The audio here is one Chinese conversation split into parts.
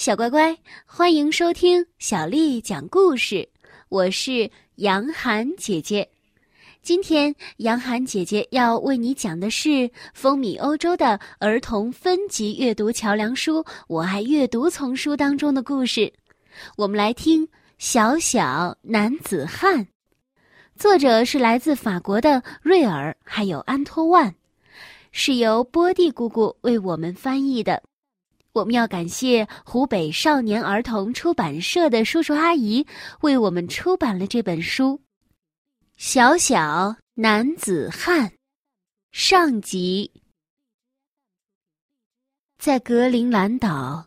小乖乖，欢迎收听小丽讲故事。我是杨涵姐姐。今天，杨涵姐姐要为你讲的是风靡欧洲的儿童分级阅读桥梁书《我爱阅读》丛书当中的故事。我们来听《小小男子汉》，作者是来自法国的瑞尔，还有安托万，是由波蒂姑姑为我们翻译的。我们要感谢湖北少年儿童出版社的叔叔阿姨为我们出版了这本书，《小小男子汉》上集。在格陵兰岛，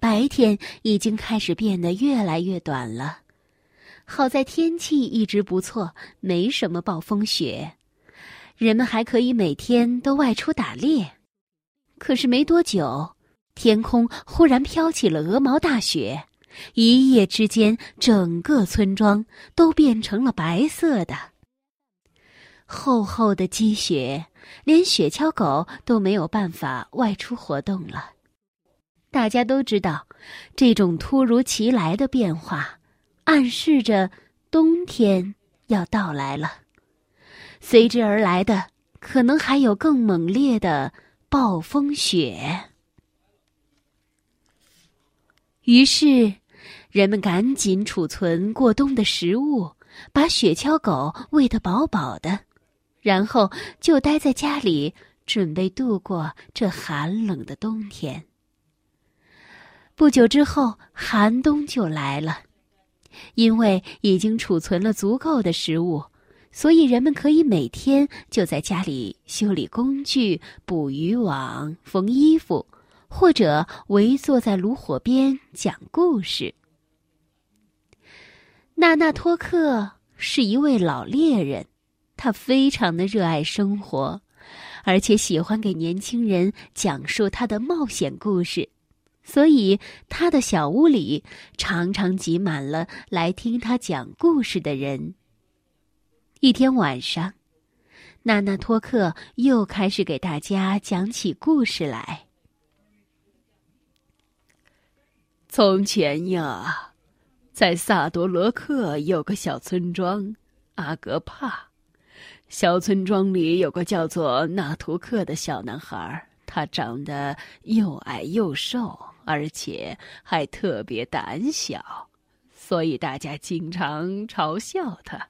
白天已经开始变得越来越短了。好在天气一直不错，没什么暴风雪，人们还可以每天都外出打猎。可是没多久。天空忽然飘起了鹅毛大雪，一夜之间，整个村庄都变成了白色的。厚厚的积雪，连雪橇狗都没有办法外出活动了。大家都知道，这种突如其来的变化，暗示着冬天要到来了。随之而来的，可能还有更猛烈的暴风雪。于是，人们赶紧储存过冬的食物，把雪橇狗喂得饱饱的，然后就待在家里，准备度过这寒冷的冬天。不久之后，寒冬就来了，因为已经储存了足够的食物，所以人们可以每天就在家里修理工具、捕渔网、缝衣服。或者围坐在炉火边讲故事。纳纳托克是一位老猎人，他非常的热爱生活，而且喜欢给年轻人讲述他的冒险故事，所以他的小屋里常常挤满了来听他讲故事的人。一天晚上，纳纳托克又开始给大家讲起故事来。从前呀，在萨多罗克有个小村庄，阿格帕。小村庄里有个叫做纳图克的小男孩，他长得又矮又瘦，而且还特别胆小，所以大家经常嘲笑他。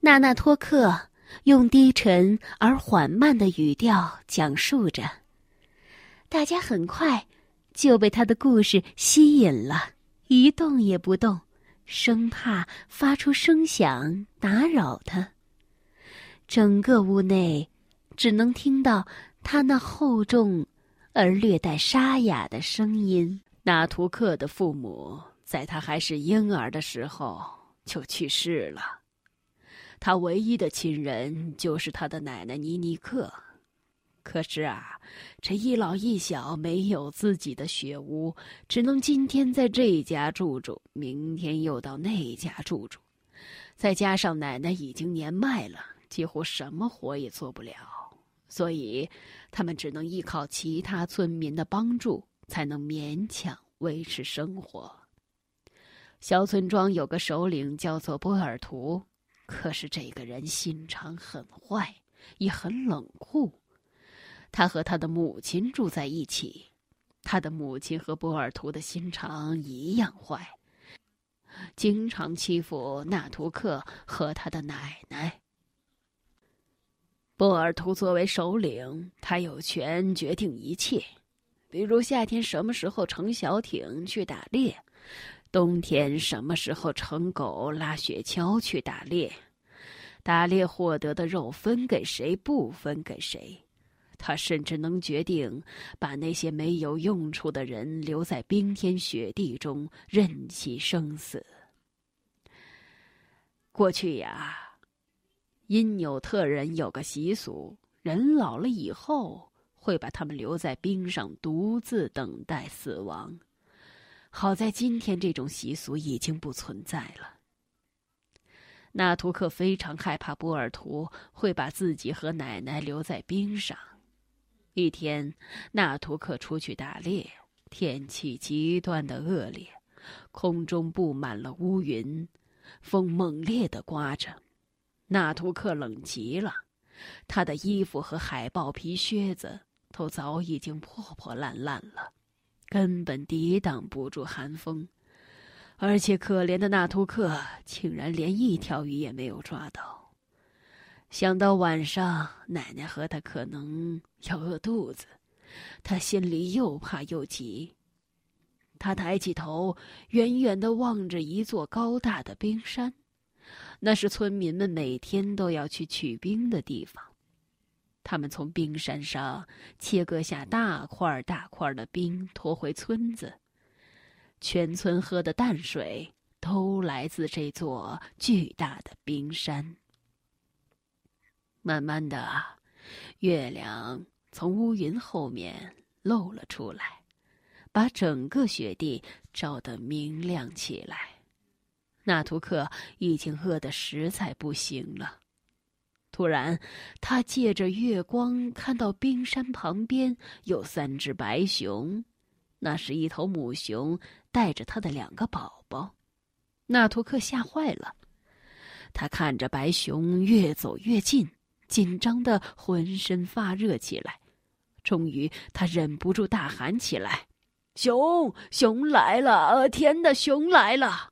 纳纳托克用低沉而缓慢的语调讲述着，大家很快。就被他的故事吸引了，一动也不动，生怕发出声响打扰他。整个屋内只能听到他那厚重而略带沙哑的声音。纳图克的父母在他还是婴儿的时候就去世了，他唯一的亲人就是他的奶奶尼尼克。可是啊，这一老一小没有自己的雪屋，只能今天在这家住住，明天又到那家住住。再加上奶奶已经年迈了，几乎什么活也做不了，所以他们只能依靠其他村民的帮助，才能勉强维持生活。小村庄有个首领叫做波尔图，可是这个人心肠很坏，也很冷酷。他和他的母亲住在一起，他的母亲和波尔图的心肠一样坏，经常欺负纳图克和他的奶奶。波尔图作为首领，他有权决定一切，比如夏天什么时候乘小艇去打猎，冬天什么时候乘狗拉雪橇去打猎，打猎获得的肉分给谁，不分给谁。他甚至能决定把那些没有用处的人留在冰天雪地中任其生死。过去呀，因纽特人有个习俗，人老了以后会把他们留在冰上，独自等待死亡。好在今天这种习俗已经不存在了。纳图克非常害怕波尔图会把自己和奶奶留在冰上。一天，纳图克出去打猎，天气极端的恶劣，空中布满了乌云，风猛烈的刮着。纳图克冷极了，他的衣服和海豹皮靴子都早已经破破烂烂了，根本抵挡不住寒风。而且可怜的纳图克竟然连一条鱼也没有抓到。想到晚上奶奶和他可能要饿肚子，他心里又怕又急。他抬起头，远远的望着一座高大的冰山。那是村民们每天都要去取冰的地方。他们从冰山上切割下大块大块的冰，拖回村子。全村喝的淡水都来自这座巨大的冰山。慢慢的，月亮从乌云后面露了出来，把整个雪地照得明亮起来。纳图克已经饿得实在不行了。突然，他借着月光看到冰山旁边有三只白熊，那是一头母熊带着它的两个宝宝。纳图克吓坏了，他看着白熊越走越近，紧张的浑身发热起来。终于，他忍不住大喊起来：“熊，熊来了！呃天的熊来了！”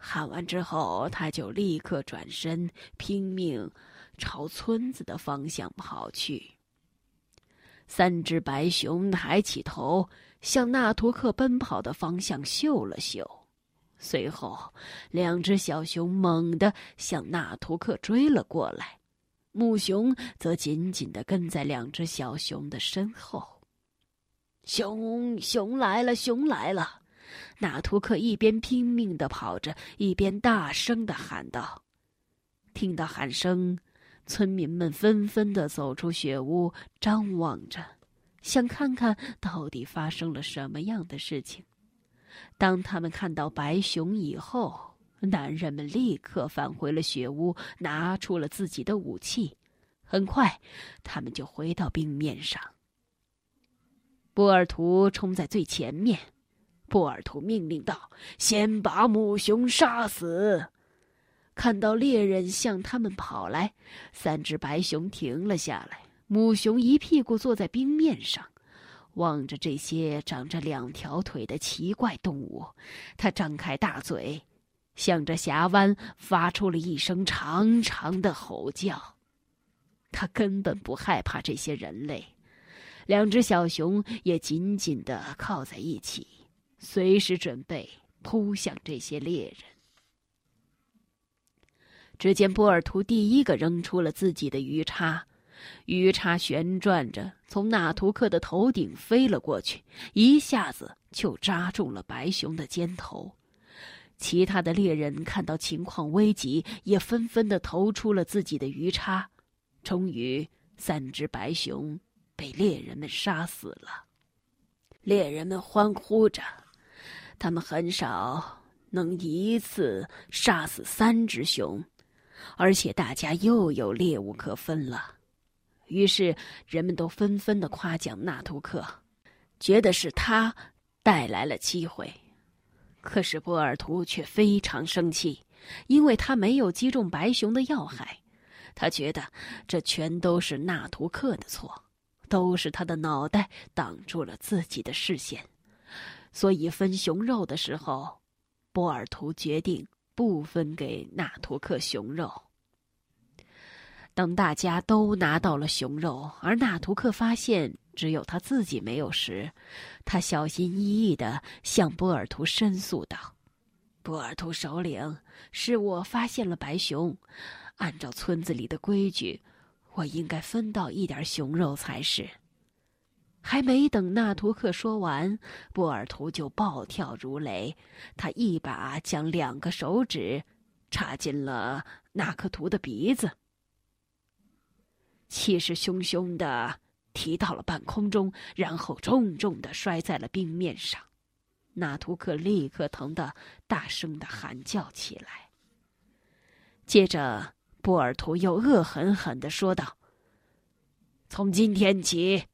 喊完之后，他就立刻转身，拼命朝村子的方向跑去。三只白熊抬起头，向纳图克奔跑的方向嗅了嗅，随后，两只小熊猛地向纳图克追了过来，母熊则紧紧的跟在两只小熊的身后。熊，熊来了，熊来了！纳图克一边拼命的跑着，一边大声的喊道：“听到喊声，村民们纷纷的走出雪屋，张望着，想看看到底发生了什么样的事情。当他们看到白熊以后，男人们立刻返回了雪屋，拿出了自己的武器。很快，他们就回到冰面上。波尔图冲在最前面。”波尔图命令道：“先把母熊杀死。”看到猎人向他们跑来，三只白熊停了下来。母熊一屁股坐在冰面上，望着这些长着两条腿的奇怪动物。它张开大嘴，向着峡湾发出了一声长长的吼叫。它根本不害怕这些人类。两只小熊也紧紧的靠在一起。随时准备扑向这些猎人。只见波尔图第一个扔出了自己的鱼叉，鱼叉旋转着从纳图克的头顶飞了过去，一下子就扎中了白熊的肩头。其他的猎人看到情况危急，也纷纷的投出了自己的鱼叉。终于，三只白熊被猎人们杀死了。猎人们欢呼着。他们很少能一次杀死三只熊，而且大家又有猎物可分了。于是人们都纷纷的夸奖纳图克，觉得是他带来了机会。可是波尔图却非常生气，因为他没有击中白熊的要害。他觉得这全都是纳图克的错，都是他的脑袋挡住了自己的视线。所以分熊肉的时候，波尔图决定不分给纳图克熊肉。等大家都拿到了熊肉，而纳图克发现只有他自己没有时，他小心翼翼的向波尔图申诉道：“波尔图首领，是我发现了白熊，按照村子里的规矩，我应该分到一点熊肉才是。”还没等纳图克说完，波尔图就暴跳如雷。他一把将两个手指插进了纳克图的鼻子，气势汹汹的提到了半空中，然后重重的摔在了冰面上。纳图克立刻疼得大声的喊叫起来。接着，波尔图又恶狠狠的说道：“从今天起。”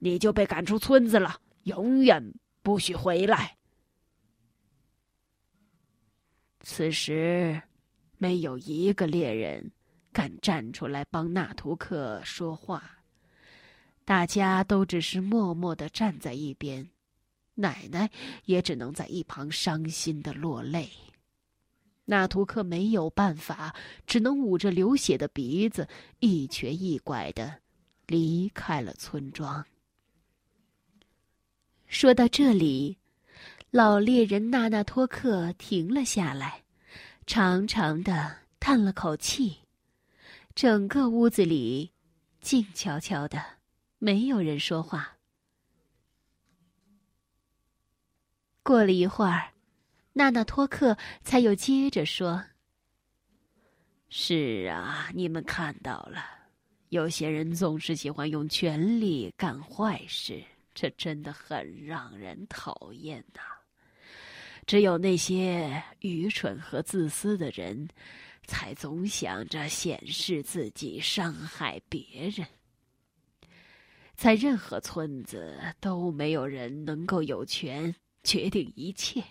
你就被赶出村子了，永远不许回来。此时，没有一个猎人敢站出来帮纳图克说话，大家都只是默默的站在一边，奶奶也只能在一旁伤心的落泪。纳图克没有办法，只能捂着流血的鼻子，一瘸一拐的离开了村庄。说到这里，老猎人纳纳托克停了下来，长长的叹了口气。整个屋子里静悄悄的，没有人说话。过了一会儿。娜娜托克才又接着说：“是啊，你们看到了，有些人总是喜欢用权力干坏事，这真的很让人讨厌呐。只有那些愚蠢和自私的人，才总想着显示自己，伤害别人。在任何村子，都没有人能够有权决定一切。”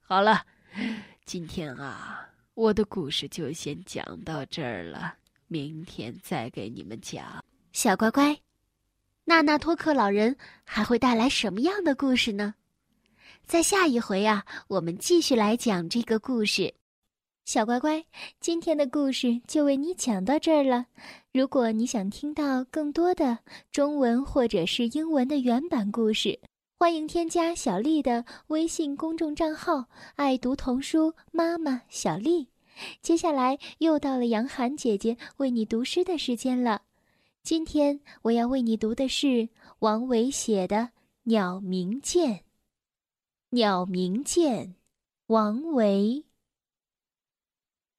好了，今天啊，我的故事就先讲到这儿了。明天再给你们讲。小乖乖，纳纳托克老人还会带来什么样的故事呢？在下一回啊，我们继续来讲这个故事。小乖乖，今天的故事就为你讲到这儿了。如果你想听到更多的中文或者是英文的原版故事，欢迎添加小丽的微信公众账号“爱读童书妈妈小丽”。接下来又到了杨涵姐姐为你读诗的时间了。今天我要为你读的是王维写的《鸟鸣涧》。《鸟鸣涧》，王维。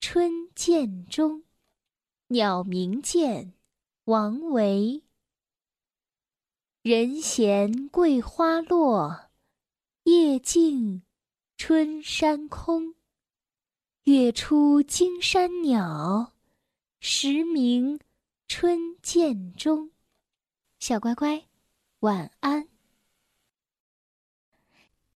春涧中。《鸟鸣涧》王维。人闲桂花落，夜静春山空。月出惊山鸟，时鸣春涧中。小乖乖，晚安。